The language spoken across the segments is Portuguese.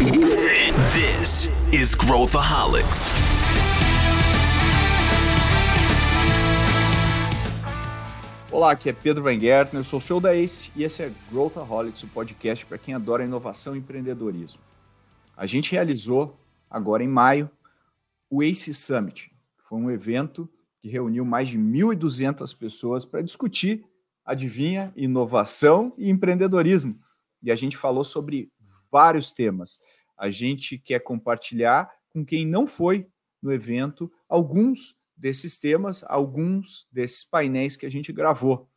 This is Growthaholics. Olá, aqui é Pedro Van Gertner, eu sou o show da Ace e esse é Growthaholics, o podcast para quem adora inovação e empreendedorismo. A gente realizou, agora em maio, o Ace Summit, foi um evento que reuniu mais de 1.200 pessoas para discutir, adivinha, inovação e empreendedorismo. E a gente falou sobre vários temas. A gente quer compartilhar com quem não foi no evento alguns desses temas, alguns desses painéis que a gente gravou.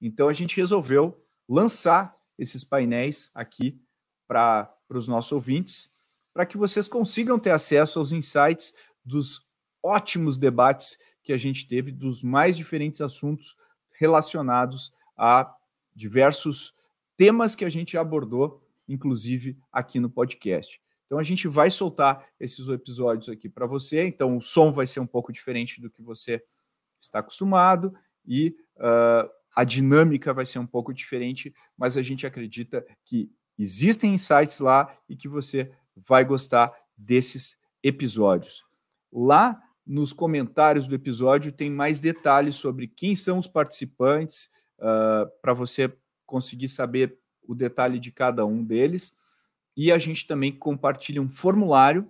Então a gente resolveu lançar esses painéis aqui para os nossos ouvintes, para que vocês consigam ter acesso aos insights dos ótimos debates que a gente teve dos mais diferentes assuntos relacionados a diversos temas que a gente abordou, inclusive aqui no podcast. Então a gente vai soltar esses episódios aqui para você. Então o som vai ser um pouco diferente do que você está acostumado e uh, a dinâmica vai ser um pouco diferente, mas a gente acredita que existem insights lá e que você vai gostar desses episódios. Lá nos comentários do episódio tem mais detalhes sobre quem são os participantes, uh, para você conseguir saber o detalhe de cada um deles. E a gente também compartilha um formulário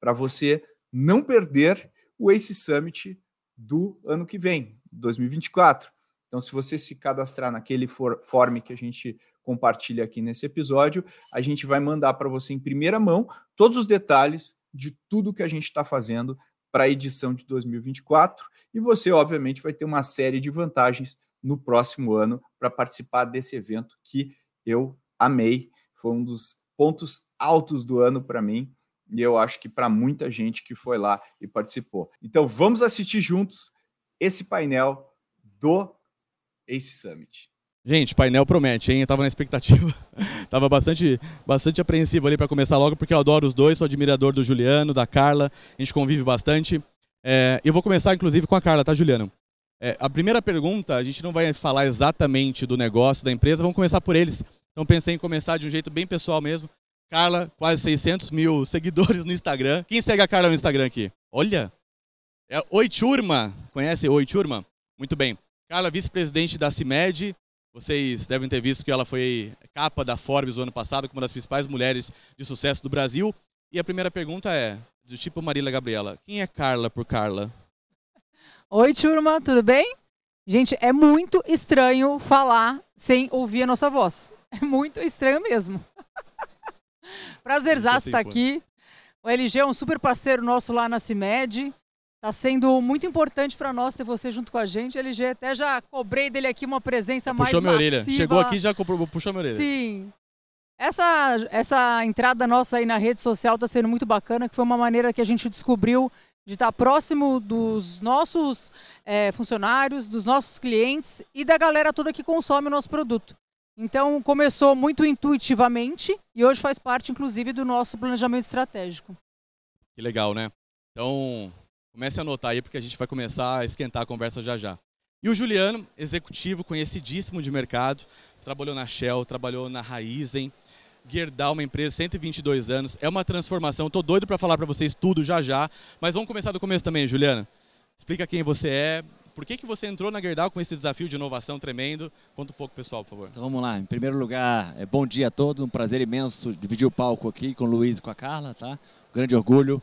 para você não perder o Ace Summit do ano que vem, 2024. Então, se você se cadastrar naquele for form que a gente compartilha aqui nesse episódio, a gente vai mandar para você em primeira mão todos os detalhes de tudo que a gente está fazendo para a edição de 2024 e você, obviamente, vai ter uma série de vantagens no próximo ano para participar desse evento que eu amei foi um dos pontos altos do ano para mim e eu acho que para muita gente que foi lá e participou. Então vamos assistir juntos esse painel do Ace Summit. Gente, painel promete, hein? Eu tava na expectativa. tava bastante, bastante apreensivo ali para começar logo, porque eu adoro os dois, sou admirador do Juliano, da Carla, a gente convive bastante. É, eu vou começar, inclusive, com a Carla, tá, Juliano? É, a primeira pergunta, a gente não vai falar exatamente do negócio da empresa, vamos começar por eles. Então pensei em começar de um jeito bem pessoal mesmo. Carla, quase 600 mil seguidores no Instagram. Quem segue a Carla no Instagram aqui? Olha! É Oi Turma. Conhece Oi Turma? Muito bem. Carla, vice-presidente da CIMED. Vocês devem ter visto que ela foi capa da Forbes o ano passado como uma das principais mulheres de sucesso do Brasil. E a primeira pergunta é, do tipo Marília Gabriela, quem é Carla por Carla? Oi, turma, tudo bem? Gente, é muito estranho falar sem ouvir a nossa voz. É muito estranho mesmo. Prazerzaço estar aqui. O LG é um super parceiro nosso lá na CIMED. Está sendo muito importante para nós ter você junto com a gente. LG, até já cobrei dele aqui uma presença mais puxou massiva. Minha orelha. Chegou aqui já puxou minha orelha. Sim. Essa, essa entrada nossa aí na rede social está sendo muito bacana, que foi uma maneira que a gente descobriu de estar próximo dos nossos é, funcionários, dos nossos clientes e da galera toda que consome o nosso produto. Então começou muito intuitivamente e hoje faz parte, inclusive, do nosso planejamento estratégico. Que legal, né? Então comece a anotar aí porque a gente vai começar a esquentar a conversa já já. E o Juliano, executivo conhecidíssimo de mercado, trabalhou na Shell, trabalhou na Raizen, Gerdau, uma empresa, 122 anos, é uma transformação. Estou doido para falar para vocês tudo já já, mas vamos começar do começo também, Juliana. Explica quem você é, por que, que você entrou na Gerdau com esse desafio de inovação tremendo? Conta um pouco, pessoal, por favor. Então vamos lá. Em primeiro lugar, é bom dia a todos. Um prazer imenso dividir o palco aqui com o Luiz e com a Carla, tá? Grande orgulho.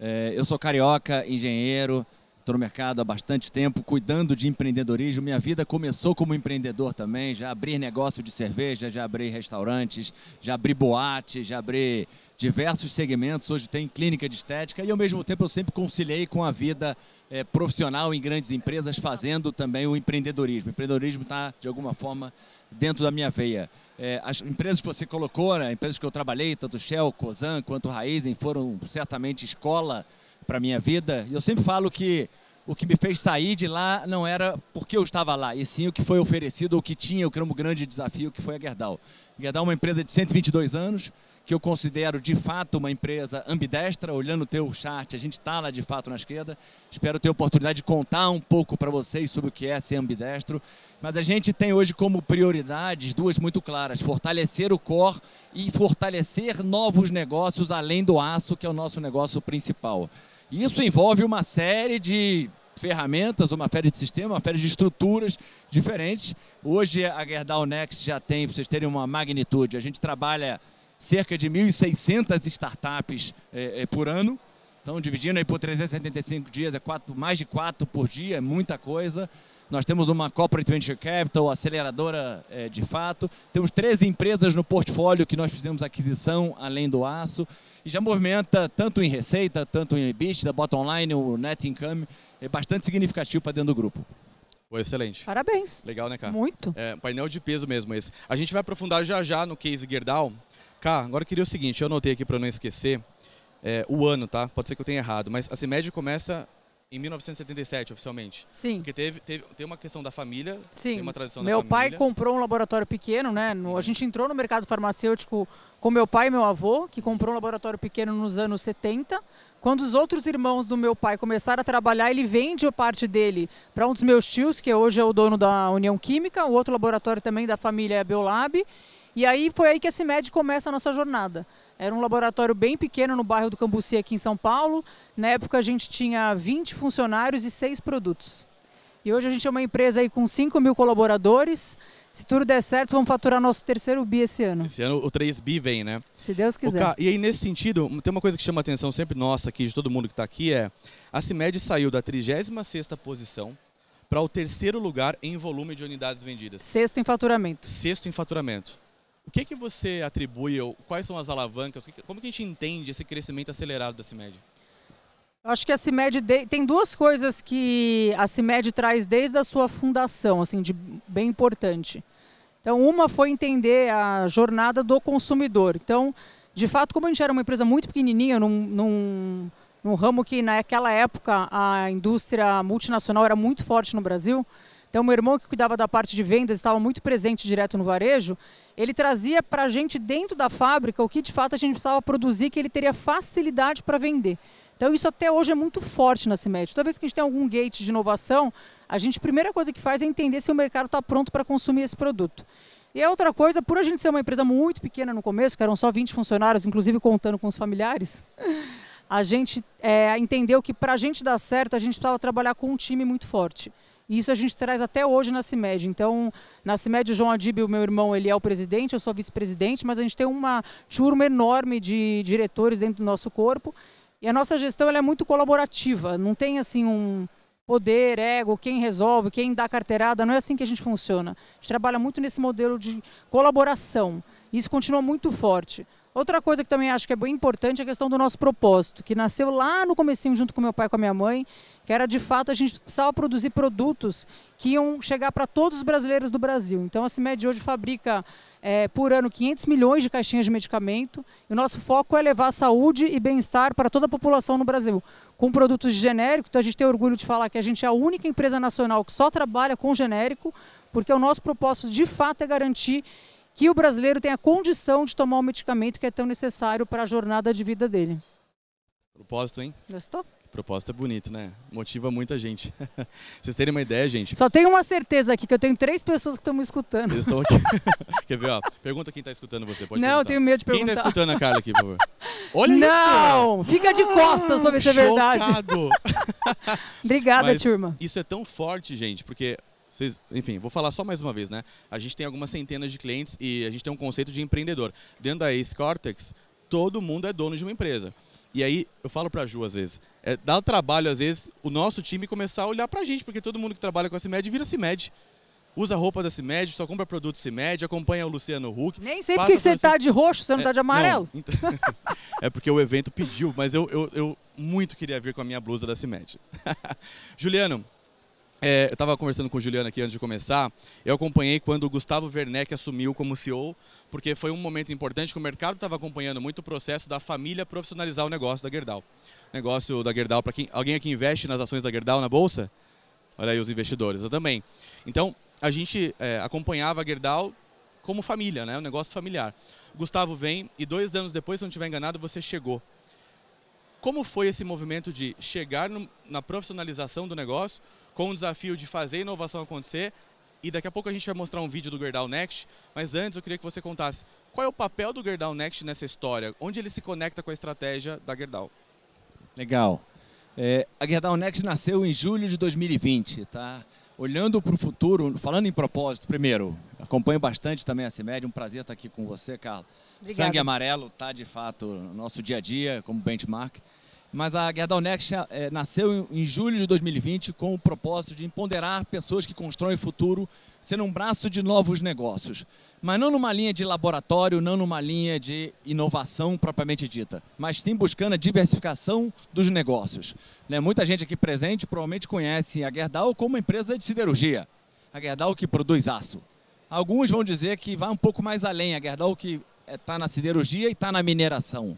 É, eu sou carioca, engenheiro, estou no mercado há bastante tempo, cuidando de empreendedorismo. Minha vida começou como empreendedor também. Já abri negócio de cerveja, já abri restaurantes, já abri boate, já abri diversos segmentos. Hoje tem clínica de estética e, ao mesmo tempo, eu sempre conciliei com a vida é, profissional em grandes empresas, fazendo também o empreendedorismo. O empreendedorismo está, de alguma forma, dentro da minha veia. É, as empresas que você colocou, né, empresas que eu trabalhei, tanto Shell, Cosan quanto Raizen, foram certamente escola para a minha vida. Eu sempre falo que o que me fez sair de lá não era porque eu estava lá, e sim o que foi oferecido, o que tinha, o que era um grande desafio, que foi a Gerdau. Gerdau é uma empresa de 122 anos, que eu considero de fato uma empresa ambidestra. Olhando o teu chat, a gente está lá de fato na esquerda. Espero ter a oportunidade de contar um pouco para vocês sobre o que é ser ambidestro. Mas a gente tem hoje como prioridades duas muito claras: fortalecer o core e fortalecer novos negócios além do aço, que é o nosso negócio principal. Isso envolve uma série de ferramentas, uma série de sistemas, uma série de estruturas diferentes. Hoje a Gerdau Next já tem, para vocês terem uma magnitude, a gente trabalha cerca de 1.600 startups é, é, por ano. Então, dividindo aí por 375 dias, é quatro, mais de quatro por dia, é muita coisa. Nós temos uma Corporate Venture Capital, aceleradora é, de fato. Temos 13 empresas no portfólio que nós fizemos aquisição, além do aço. E já movimenta tanto em receita, tanto em EBITDA, bottom line, o net income. É bastante significativo para dentro do grupo. Pô, excelente. Parabéns. Legal, né, cara? Muito. É, painel de peso mesmo esse. A gente vai aprofundar já já no case Gerdau. Cara, agora eu queria o seguinte, eu anotei aqui para não esquecer é, o ano, tá? Pode ser que eu tenha errado, mas a CIMED começa em 1977, oficialmente. Sim. Porque teve, teve, tem uma questão da família, Sim. tem uma tradição meu da pai família. comprou um laboratório pequeno, né? No- a gente entrou no mercado farmacêutico com meu pai e meu avô, que comprou um laboratório pequeno nos anos 70. Quando os outros irmãos do meu pai começaram a trabalhar, ele vende a parte dele para um dos meus tios, que hoje é o dono da União Química, o outro laboratório também da família é a Biolab. E aí foi aí que a CIMED começa a nossa jornada. Era um laboratório bem pequeno no bairro do Cambuci, aqui em São Paulo. Na época a gente tinha 20 funcionários e 6 produtos. E hoje a gente é uma empresa aí com 5 mil colaboradores. Se tudo der certo, vamos faturar nosso terceiro bi esse ano. Esse ano o 3B vem, né? Se Deus quiser. Cá, e aí, nesse sentido, tem uma coisa que chama a atenção sempre nossa aqui, de todo mundo que está aqui, é a CIMED saiu da 36ª posição para o terceiro lugar em volume de unidades vendidas. Sexto em faturamento. Sexto em faturamento. O que, que você atribui, ou quais são as alavancas, como que a gente entende esse crescimento acelerado da CIMED? Acho que a CIMED tem duas coisas que a CIMED traz desde a sua fundação, assim, de bem importante. Então, uma foi entender a jornada do consumidor. Então, de fato, como a gente era uma empresa muito pequenininha, num, num, num ramo que naquela época a indústria multinacional era muito forte no Brasil, então meu irmão que cuidava da parte de vendas estava muito presente direto no varejo, ele trazia para a gente dentro da fábrica o que de fato a gente precisava produzir, que ele teria facilidade para vender. Então isso até hoje é muito forte na CIMED. Toda vez que a gente tem algum gate de inovação, a gente a primeira coisa que faz é entender se o mercado está pronto para consumir esse produto. E a outra coisa, por a gente ser uma empresa muito pequena no começo, que eram só 20 funcionários, inclusive contando com os familiares, a gente é, entendeu que para a gente dar certo, a gente precisava trabalhar com um time muito forte. E isso a gente traz até hoje na CIMED. Então, na CIMED, o João Adib, o meu irmão, ele é o presidente, eu sou vice-presidente, mas a gente tem uma turma enorme de diretores dentro do nosso corpo. E a nossa gestão é muito colaborativa, não tem assim um poder, ego, quem resolve, quem dá carteirada, não é assim que a gente funciona. A gente trabalha muito nesse modelo de colaboração. E isso continua muito forte. Outra coisa que também acho que é bem importante é a questão do nosso propósito, que nasceu lá no comecinho junto com meu pai e com a minha mãe, que era de fato a gente precisava produzir produtos que iam chegar para todos os brasileiros do Brasil. Então a CIMED hoje fabrica é, por ano 500 milhões de caixinhas de medicamento e o nosso foco é levar saúde e bem-estar para toda a população no Brasil. Com produtos de genérico, então a gente tem orgulho de falar que a gente é a única empresa nacional que só trabalha com genérico, porque o nosso propósito de fato é garantir que o brasileiro tenha condição de tomar o medicamento que é tão necessário para a jornada de vida dele. Propósito, hein? Gostou? Propósito é bonito, né? Motiva muita gente. Vocês terem uma ideia, gente. Só tenho uma certeza aqui, que eu tenho três pessoas que estão me escutando. Eles estão aqui. Quer ver, ó? Pergunta quem tá escutando você. Pode Não, eu perguntar. tenho medo de Quem tá perguntar. escutando a Carla aqui, por favor? Olha isso! Não! Fica de costas pra ver se é verdade. Obrigada, Mas- turma. Isso é tão forte, gente, porque vocês, enfim, vou falar só mais uma vez, né? A gente tem algumas centenas de clientes e a gente tem um conceito de empreendedor. Dentro da Ace Cortex, todo mundo é dono de uma empresa. E aí, eu falo pra Ju às vezes, é, dá trabalho às vezes o nosso time começar a olhar pra gente, porque todo mundo que trabalha com a CIMED vira CIMED. Usa roupa da CIMED, só compra produto CIMED, acompanha o Luciano Huck. Nem sei Passa por que que você por tá de roxo, você não É, tá de amarelo. não, então- é porque o evento pediu, mas eu, eu, eu muito queria vir com a minha blusa da CIMED. Juliano, é, eu estava conversando com o Juliano aqui antes de começar. Eu acompanhei quando o Gustavo Werneck assumiu como CEO, porque foi um momento importante que o mercado estava acompanhando muito o processo da família profissionalizar o negócio da Gerdau. O negócio da Gerdau, para quem alguém aqui investe nas ações da Gerdau na bolsa, olha aí os investidores, eu também. Então a gente é, acompanhava a Gerdau como família, né? Um negócio familiar. O Gustavo vem e dois anos depois, se não estiver enganado, você chegou. Como foi esse movimento de chegar no, na profissionalização do negócio, com o desafio de fazer a inovação acontecer? E daqui a pouco a gente vai mostrar um vídeo do Gerdau Next, mas antes eu queria que você contasse qual é o papel do Gerdau Next nessa história, onde ele se conecta com a estratégia da Gerdau. Legal. É, a Gerdau Next nasceu em julho de 2020, tá? Olhando para o futuro, falando em propósito, primeiro, acompanho bastante também a CIMED, um prazer estar aqui com você, Carla. Obrigada. Sangue amarelo está de fato no nosso dia a dia como benchmark. Mas a Gerdau Next é, nasceu em julho de 2020 com o propósito de empoderar pessoas que constroem o futuro, sendo um braço de novos negócios. Mas não numa linha de laboratório, não numa linha de inovação propriamente dita, mas sim buscando a diversificação dos negócios. Né? Muita gente aqui presente provavelmente conhece a Gerdau como uma empresa de siderurgia. A Gerdau que produz aço. Alguns vão dizer que vai um pouco mais além, a Gerdau que está na siderurgia e está na mineração.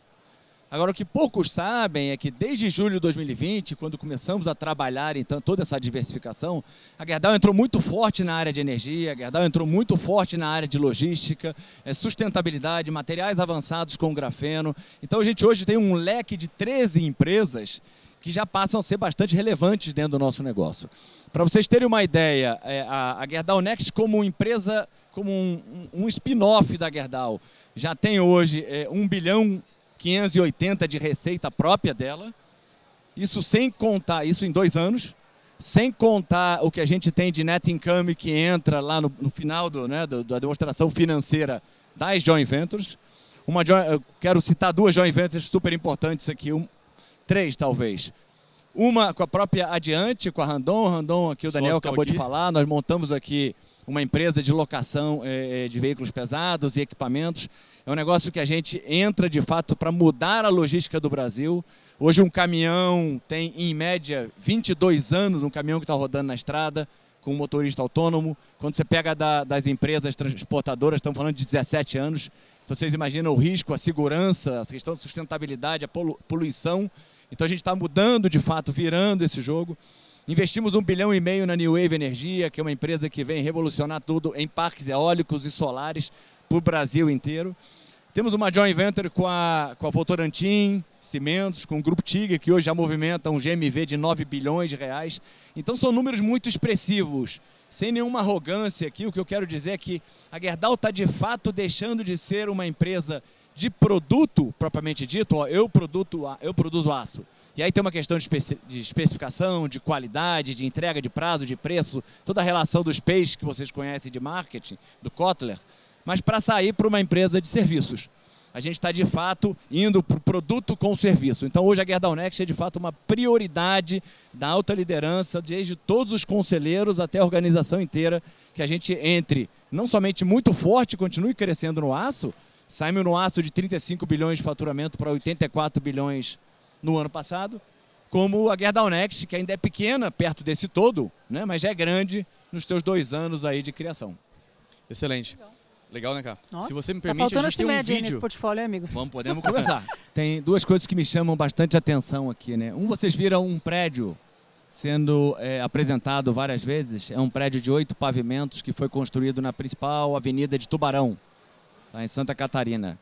Agora, o que poucos sabem é que desde julho de 2020, quando começamos a trabalhar então toda essa diversificação, a Gerdau entrou muito forte na área de energia, a Gerdau entrou muito forte na área de logística, é, sustentabilidade, materiais avançados com grafeno. Então, a gente hoje tem um leque de 13 empresas que já passam a ser bastante relevantes dentro do nosso negócio. Para vocês terem uma ideia, é, a, Gerdau Next como empresa, como um, um, spin-off da Gerdau, já tem hoje é, 1 bilhão 580 de receita própria dela. Isso sem contar, isso em dois anos, sem contar o que a gente tem de net income que entra lá no, no final do, né, do, da demonstração financeira das joint ventures. Uma quero citar duas joint ventures super importantes aqui, um, três talvez. Uma com a própria Adiante, com a Randon. Randon, aqui o Daniel acabou aqui. de falar. Nós montamos aqui uma empresa de locação é, de veículos pesados e equipamentos. É um negócio que a gente entra de fato para mudar a logística do Brasil. Hoje um caminhão tem em média 22 anos, um caminhão que está rodando na estrada com um motorista autônomo. Quando você pega da, das empresas transportadoras, estamos falando de 17 anos. Então vocês imaginam o risco, a segurança, a questão da sustentabilidade, a poluição. Então a gente está mudando de fato, virando esse jogo. Investimos um bilhão e meio na New Wave Energia, que é uma empresa que vem revolucionar tudo em parques eólicos e solares para o Brasil inteiro. Temos uma joint venture com a, com a Votorantim, Cimentos, com o Grupo Tigre, que hoje já movimenta um GMV de 9 bilhões de reais. Então são números muito expressivos, sem nenhuma arrogância aqui. O que eu quero dizer é que a Gerdau está de fato deixando de ser uma empresa de produto propriamente dito. Ó, eu, produto, eu produzo aço e aí tem uma questão de, especi de especificação, de qualidade, de entrega de prazo, de preço, toda a relação dos peixes que vocês conhecem de marketing, do Kotler, mas para sair para uma empresa de serviços. A gente está de fato indo para o produto com serviço. Então hoje a Gerdau Next é de fato uma prioridade da alta liderança, desde todos os conselheiros até a organização inteira, que a gente entre não somente muito forte, continue crescendo no aço, saímos no aço de 35 bilhões de faturamento para 84 bilhões no ano passado, como a Gerdau Next, que ainda é pequena perto desse todo, né, mas já é grande nos seus dois anos aí de criação. Excelente. Legal. Né, cara? Nossa, Se você me tá permite, faltando a gente tem um vídeo. nesse portfólio, amigo. Vamos, podemos começar. tem duas coisas que me chamam bastante atenção aqui, né? Um, vocês viram um prédio sendo é, apresentado várias vezes. É um prédio de oito pavimentos que foi construído na principal avenida de Tubarão, lá em Santa Catarina.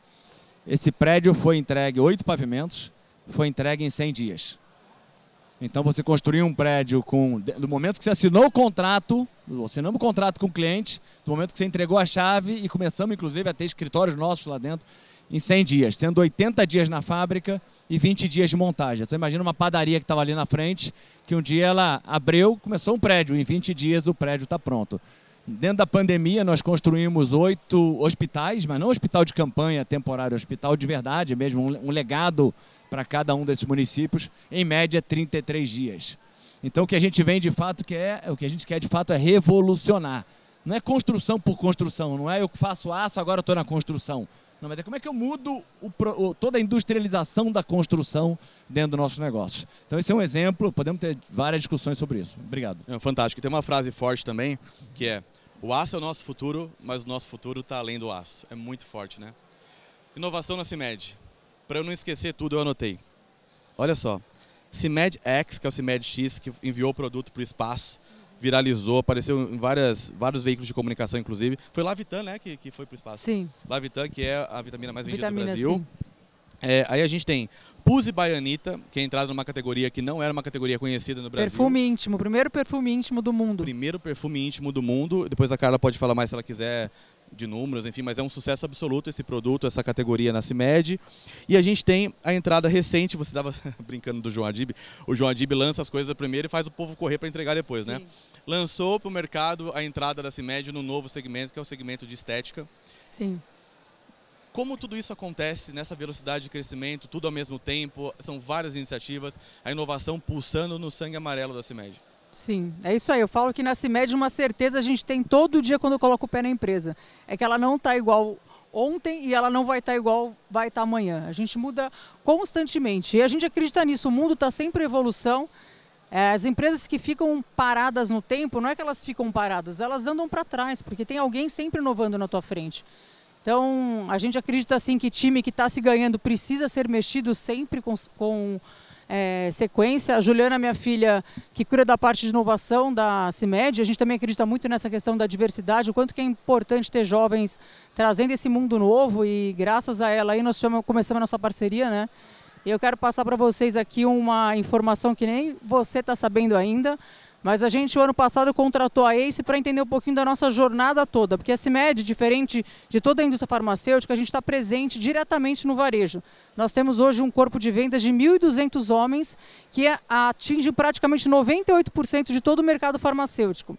Esse prédio foi entregue oito pavimentos, foi entregue em 100 dias. Então você construiu um prédio com. Do momento que você assinou o contrato, assinamos o contrato com o cliente, do momento que você entregou a chave e começamos, inclusive, a ter escritórios nossos lá dentro, em 100 dias, sendo 80 dias na fábrica e 20 dias de montagem. Você imagina uma padaria que estava ali na frente, que um dia ela abriu, começou um prédio, em 20 dias o prédio está pronto. Dentro da pandemia, nós construímos oito hospitais, mas não hospital de campanha temporário, hospital de verdade mesmo, um legado para cada um desses municípios, em média 33 dias. Então o que a gente vem de fato que é, o que a gente quer de fato é revolucionar. Não é construção por construção, não é eu faço aço, agora estou na construção. Não, mas é como é que eu mudo o, o, toda a industrialização da construção dentro dos nossos negócios. Então esse é um exemplo, podemos ter várias discussões sobre isso. Obrigado. É, fantástico. Tem uma frase forte também, que é o aço é o nosso futuro, mas o nosso futuro está além do aço. É muito forte, né? Inovação na CIMED. Para eu não esquecer tudo, eu anotei. Olha só. CIMED X, que é o CIMED X, que enviou o produto para o espaço, viralizou, apareceu em várias, vários veículos de comunicação, inclusive. Foi Lavitan, né, que, que foi para o espaço. Sim. Lavitan, que é a vitamina mais vendida Vitamina, do Brasil. sim. É, aí a gente tem Puse Baianita, que é entrada numa categoria que não era uma categoria conhecida no Brasil. Perfume íntimo, primeiro perfume íntimo do mundo. Primeiro perfume íntimo do mundo. Depois a Carla pode falar mais se ela quiser de números, enfim, mas é um sucesso absoluto esse produto, essa categoria na CIMED. E a gente tem a entrada recente, você estava brincando do João Adib, o João Adib lança as coisas primeiro e faz o povo correr para entregar depois, né? Sim. Lançou para o mercado a entrada da CIMED no novo segmento, que é o segmento de estética. Sim. Como tudo isso acontece nessa velocidade de crescimento, tudo ao mesmo tempo, são várias iniciativas, a inovação pulsando no sangue amarelo da CIMED. Sim, é isso aí. Eu falo que na CIMED uma certeza a gente tem todo dia quando eu coloco o pé na empresa. É que ela não está igual ontem e ela não vai estar igual vai estar amanhã. A gente muda constantemente e a gente acredita nisso. O mundo está sempre em evolução. É, As empresas que ficam paradas no tempo, não é que elas ficam paradas, elas andam para trás, porque tem alguém sempre inovando na tua frente. Então, a gente acredita assim que time que está se ganhando precisa ser mexido sempre com, com é, sequência. A Juliana, minha filha, que cuida da parte de inovação da CIMED, a gente também acredita muito nessa questão da diversidade, o quanto que é importante ter jovens trazendo esse mundo novo e graças a ela aí nós chama- começamos a nossa parceria, né? E eu quero passar para vocês aqui uma informação que nem você está sabendo ainda, mas a gente, o ano passado, contratou a ACE para entender um pouquinho da nossa jornada toda, porque a CIMED, diferente de toda a indústria farmacêutica, a gente está presente diretamente no varejo. Nós temos hoje um corpo de vendas de 1.200 homens, que é- atinge praticamente 98% de todo o mercado farmacêutico.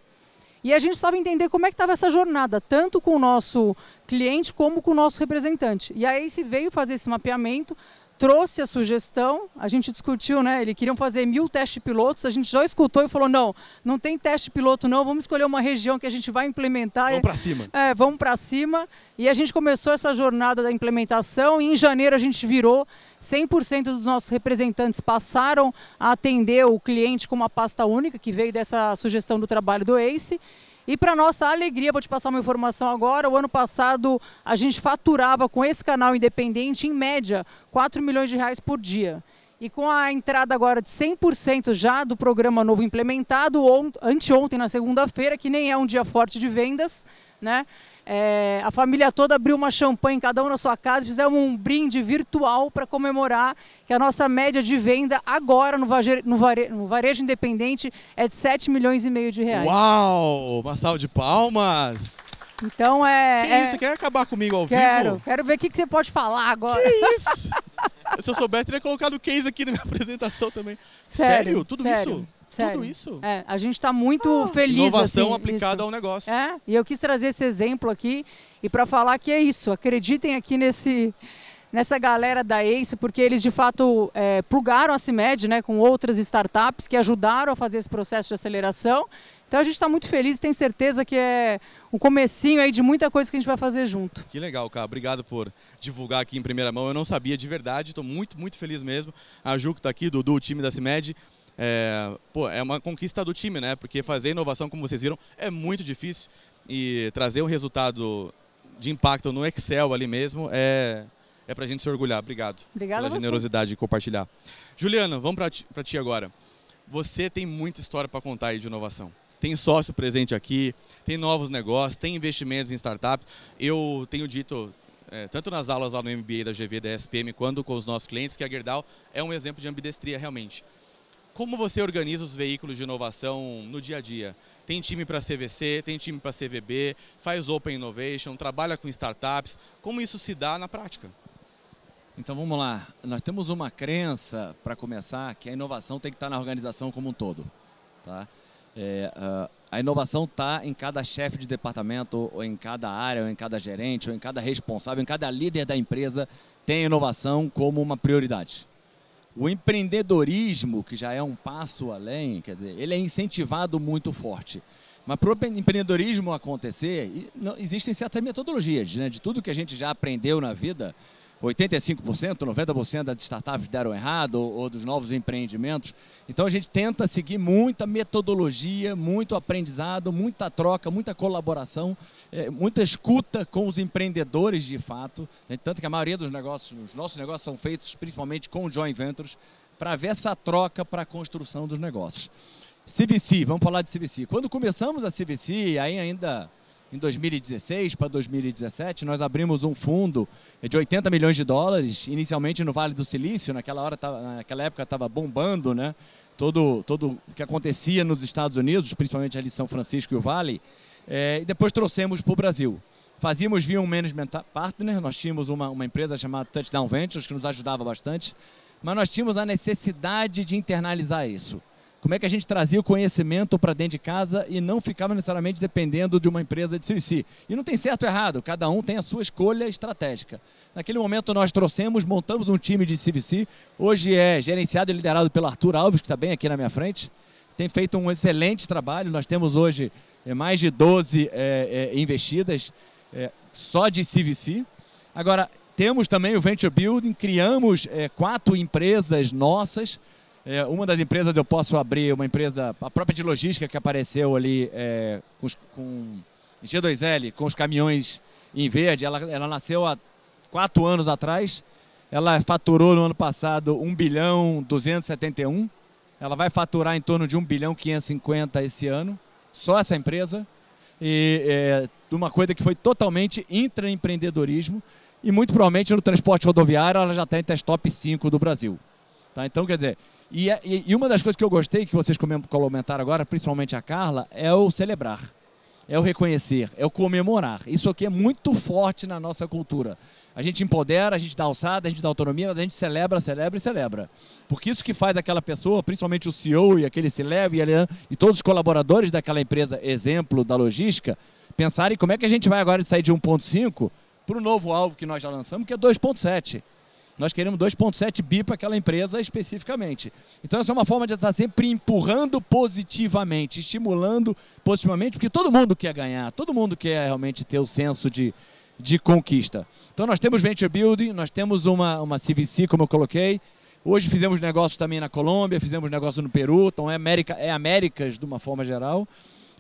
E a gente precisava entender como é que estava essa jornada, tanto com o nosso cliente como com o nosso representante. E a ACE veio fazer esse mapeamento, trouxe a sugestão, a gente discutiu, né? Eles queriam fazer mil testes pilotos, a gente já escutou e falou: não, não tem teste piloto, não, vamos escolher uma região que a gente vai implementar. Vamos para cima. É, vamos para cima. E a gente começou essa jornada da implementação e em janeiro a gente virou 100% dos nossos representantes passaram a atender o cliente com uma pasta única, que veio dessa sugestão do trabalho do ACE. E para nossa alegria, vou te passar uma informação agora, o ano passado a gente faturava com esse canal independente, em média, 4 milhões de reais por dia. E com a entrada agora de 100% já do programa novo implementado, on- anteontem, na segunda-feira, que nem é um dia forte de vendas, né? É, a família toda abriu uma champanhe, cada um na sua casa, fizemos um brinde virtual para comemorar que a nossa média de venda agora no, vaje- no no varejo independente é de 7 milhões e meio de reais. Uau! Uma salva de palmas! Então é. Que é- isso? Quer acabar comigo ao quero, vivo? quero ver o que, que você pode falar agora. Que isso? Se eu soubesse, teria colocado o case aqui na minha apresentação também. Sério, Tudo sério, isso? Sério. Tudo isso? É, a gente está muito feliz. Inovação assim, aplicada isso. ao negócio. É, e eu quis trazer esse exemplo aqui e para falar que é isso. Acreditem aqui nesse nessa galera da Ace, porque eles de fato é, plugaram a CIMED né, com outras startups que ajudaram a fazer esse processo de aceleração. Então a gente está muito feliz e tem certeza que é o comecinho aí de muita coisa que a gente vai fazer junto. Que legal, cara. Obrigado por divulgar aqui em primeira mão. Eu não sabia de verdade, estou muito, muito feliz mesmo. A Ju que está aqui, Dudu, o time da CIMED. É, pô, é uma conquista do time, né? Porque fazer inovação, como vocês viram, é muito difícil. E trazer um resultado de impacto no Excel ali mesmo é, é pra gente se orgulhar. Obrigado Obrigada pela a generosidade de compartilhar. Juliana, vamos pra ti, pra ti agora. Você tem muita história para contar aí de inovação. Tem sócio presente aqui, tem novos negócios, tem investimentos em startups. Eu tenho dito, é, tanto nas aulas lá no MBA da GV, da SPM, quanto com os nossos clientes, que a Gerdau é um exemplo de ambidestria realmente. Como você organiza os veículos de inovação no dia a dia? Tem time para CVC, tem time para CVB, faz Open Innovation, trabalha com startups. Como isso se dá na prática? Então vamos lá. Nós temos uma crença, para começar, que a inovação tem que estar na organização como um todo. Tá? É, ah, a inovação está em cada chefe de departamento, ou em cada área, ou em cada gerente, ou em cada responsável, em cada líder da empresa, tem a inovação como uma prioridade. O empreendedorismo, que já é um passo além, quer dizer, ele é incentivado muito forte. Mas para o empreendedorismo acontecer, existem certas metodologias, né? De tudo que a gente já aprendeu na vida, 85%, 90% das startups deram errado, ou, ou, dos novos empreendimentos. Então a gente tenta seguir muita metodologia, muito aprendizado, muita troca, muita colaboração, é, muita escuta com os empreendedores de fato. Tanto que a maioria dos negócios, os nossos negócios são feitos principalmente com joint ventures, para ver essa troca para a construção dos negócios. CVC, vamos falar de CVC. Quando começamos a CVC, aí ainda em 2016 para 2017, nós abrimos um fundo de 80 milhões de dólares, inicialmente no Vale do Silício, naquela, hora, naquela época estava bombando, né? Todo, todo o que acontecia nos Estados Unidos, principalmente ali São Francisco e o Vale, é, e depois trouxemos para o Brasil. Fazíamos via um management partner, nós tínhamos uma, uma empresa chamada Touchdown Ventures que nos ajudava bastante, mas nós tínhamos a necessidade de internalizar isso. Como é que a gente trazia o conhecimento para dentro de casa e não ficava necessariamente dependendo de uma empresa de CVC. E não tem certo ou errado, cada um tem a sua escolha estratégica. Naquele momento nós trouxemos, montamos um time de CVC, hoje é gerenciado e liderado pelo Arthur Alves, que está bem aqui na minha frente. Tem feito um excelente trabalho, nós temos hoje é, mais de 12 é, é, investidas é, só de CVC. Agora, temos também o Venture Building, criamos é, quatro empresas nossas. É, uma das empresas eu posso abrir, uma empresa, a própria de logística que apareceu ali é, com, com G2L, com os caminhões em verde. Ela, ela nasceu há quatro anos atrás. Ela faturou no ano passado 1 bilhão 271. Ela vai faturar em torno de 1 bilhão 550 esse ano. Só essa empresa. E é, uma coisa que foi totalmente intraempreendedorismo e muito provavelmente no transporte rodoviário ela já está entre as top 5 do Brasil. Tá? Então, quer dizer, e, e, e uma das coisas que eu gostei, que vocês comentaram agora, principalmente a Carla, é o celebrar, é o reconhecer, é o comemorar. Isso aqui é muito forte na nossa cultura. A gente empodera, a gente dá alçada, a gente dá autonomia, mas a gente celebra, celebra e celebra. Porque isso que faz aquela pessoa, principalmente o CEO e aquele se e, e todos os colaboradores daquela empresa, exemplo da logística, pensarem como é que a gente vai agora sair de 1.5 para o novo alvo que nós já lançamos, que é 2,7. Nós queremos 2,7 bi para aquela empresa especificamente. Então, essa é uma forma de estar sempre empurrando positivamente, estimulando positivamente, porque todo mundo quer ganhar, todo mundo quer realmente ter o senso de, de conquista. Então, nós temos Venture Building, nós temos uma, uma CVC, como eu coloquei. Hoje fizemos negócios também na Colômbia, fizemos negócio no Peru, então é, América, é Américas de uma forma geral.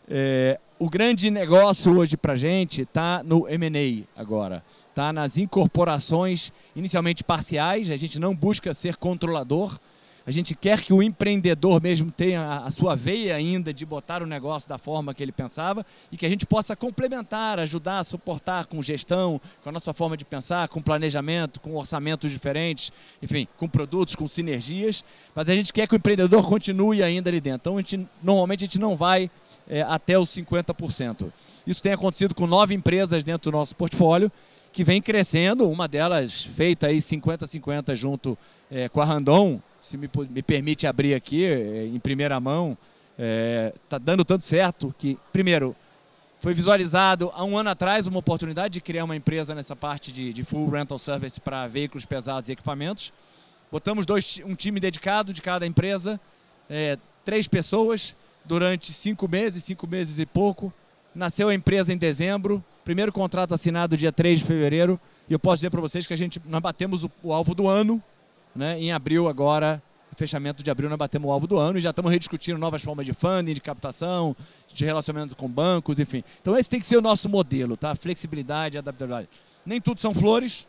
É, o grande negócio hoje para a gente está no M&A agora, está nas incorporações inicialmente parciais, a gente não busca ser controlador, a gente quer que o empreendedor mesmo tenha a sua veia ainda de botar o negócio da forma que ele pensava e que a gente possa complementar, ajudar, suportar com gestão, com a nossa forma de pensar, com planejamento, com orçamentos diferentes, enfim, com produtos, com sinergias. Mas a gente quer que o empreendedor continue ainda ali dentro. Então, a gente, normalmente, a gente não vai é, até os 50%. Isso tem acontecido com nove empresas dentro do nosso portfólio que vem crescendo, uma delas feita aí 50-50 junto é, com a Randon, se me, me permite abrir aqui é, em primeira mão, está é, dando tanto certo que, primeiro, foi visualizado há um ano atrás uma oportunidade de criar uma empresa nessa parte de, de full rental service para veículos pesados e equipamentos. Botamos dois, um time dedicado de cada empresa, é, três pessoas, durante cinco meses, cinco meses e pouco. Nasceu a empresa em dezembro, primeiro contrato assinado dia 3 de fevereiro, e eu posso dizer para vocês que a gente, nós batemos o, o alvo do ano, né? em abril agora, fechamento de abril, nós batemos o alvo do ano e já estamos rediscutindo novas formas de funding, de captação, de relacionamento com bancos, enfim. Então esse tem que ser o nosso modelo, tá? Flexibilidade, adaptabilidade. Nem tudo são flores,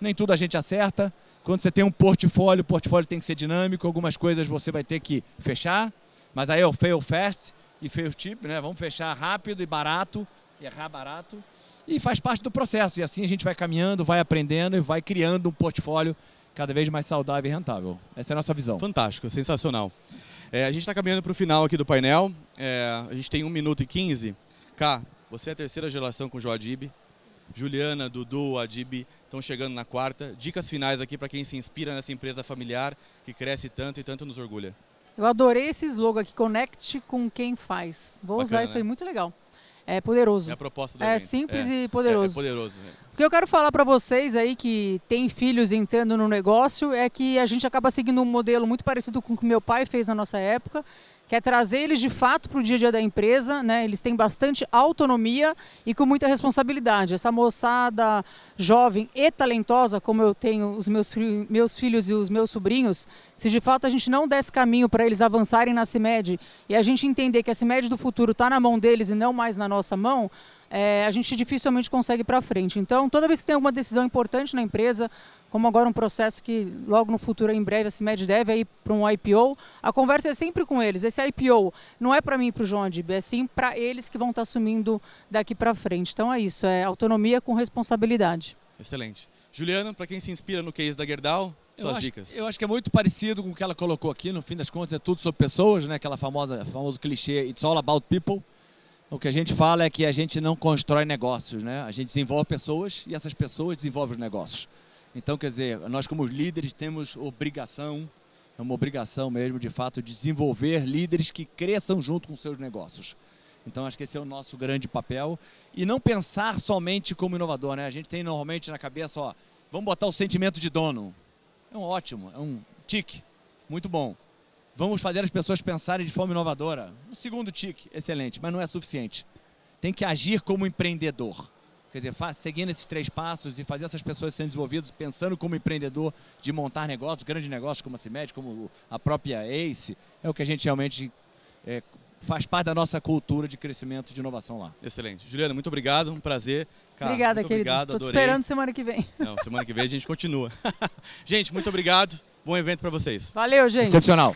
nem tudo a gente acerta. Quando você tem um portfólio, o portfólio tem que ser dinâmico, algumas coisas você vai ter que fechar, mas aí é o fail fast e fail cheap, né? Vamos fechar rápido e barato, errar barato. E faz parte do processo. E assim a gente vai caminhando, vai aprendendo e vai criando um portfólio cada vez mais saudável e rentável. Essa é a nossa visão. Fantástico, sensacional. É, a gente está caminhando para o final aqui do painel. É, a gente tem 1 minuto e 15. Cá, você é a terceira geração com o Joadib. Juliana, Dudu, Adib estão chegando na quarta. Dicas finais aqui para quem se inspira nessa empresa familiar que cresce tanto e tanto nos orgulha. Eu adorei esse slogan aqui, conecte com quem faz. Vou Bacana, usar isso aí, né? muito legal. É poderoso. É a proposta do É evento. simples é, e poderoso. É, é poderoso. O que eu quero falar para vocês aí que tem filhos entrando no negócio é que a gente acaba seguindo um modelo muito parecido com o que meu pai fez na nossa época, que é trazer eles de fato para o dia a dia da empresa, né? Eles têm bastante autonomia e com muita responsabilidade. Essa moçada jovem e talentosa, como eu tenho os meus, meus filhos e os meus sobrinhos, se de fato a gente não desse caminho para eles avançarem na CIMED e a gente entender que a CIMED do futuro está na mão deles e não mais na nossa mão, é, a gente dificilmente consegue ir para frente. Então, toda vez que tem alguma decisão importante na empresa, como agora um processo que logo no futuro, em breve, a CIMED deve ir para um IPO, a conversa é sempre com eles. Esse IPO não é para mim e para o João Adib, é sim para eles que vão estar tá assumindo daqui para frente. Então é isso, é autonomia com responsabilidade. Excelente. Juliana, para quem se inspira no case da Gerdau, suas eu acho, dicas. Eu acho que é muito parecido com o que ela colocou aqui, no fim das contas é tudo sobre pessoas, né? aquela famosa famoso clichê, it's all about people. O que a gente fala é que a gente não constrói negócios, né? A gente desenvolve pessoas e essas pessoas desenvolvem os negócios. Então, quer dizer, nós como líderes temos obrigação, é uma obrigação mesmo, de fato, de desenvolver líderes que cresçam junto com seus negócios. Então, acho que esse é o nosso grande papel. E não pensar somente como inovador, né? A gente tem normalmente na cabeça, ó, vamos botar o sentimento de dono. É um ótimo, é um tique, muito bom. Vamos fazer as pessoas pensarem de forma inovadora. Um segundo tique, excelente, mas não é suficiente. Tem que agir como empreendedor. Quer dizer, seguindo esses três passos e fazer essas pessoas serem desenvolvidas, pensando como empreendedor de montar negócios, grandes negócios como a CIMED, como a própria ACE, é o que a gente realmente é, faz parte da nossa cultura de crescimento e de inovação lá. Excelente. Juliana, muito obrigado, um prazer. Cara, Obrigada, muito querido. Obrigado, Tô te esperando semana que vem. Não, semana que vem a gente continua. gente, muito obrigado. Bom evento para vocês. Valeu, gente. Excepcional.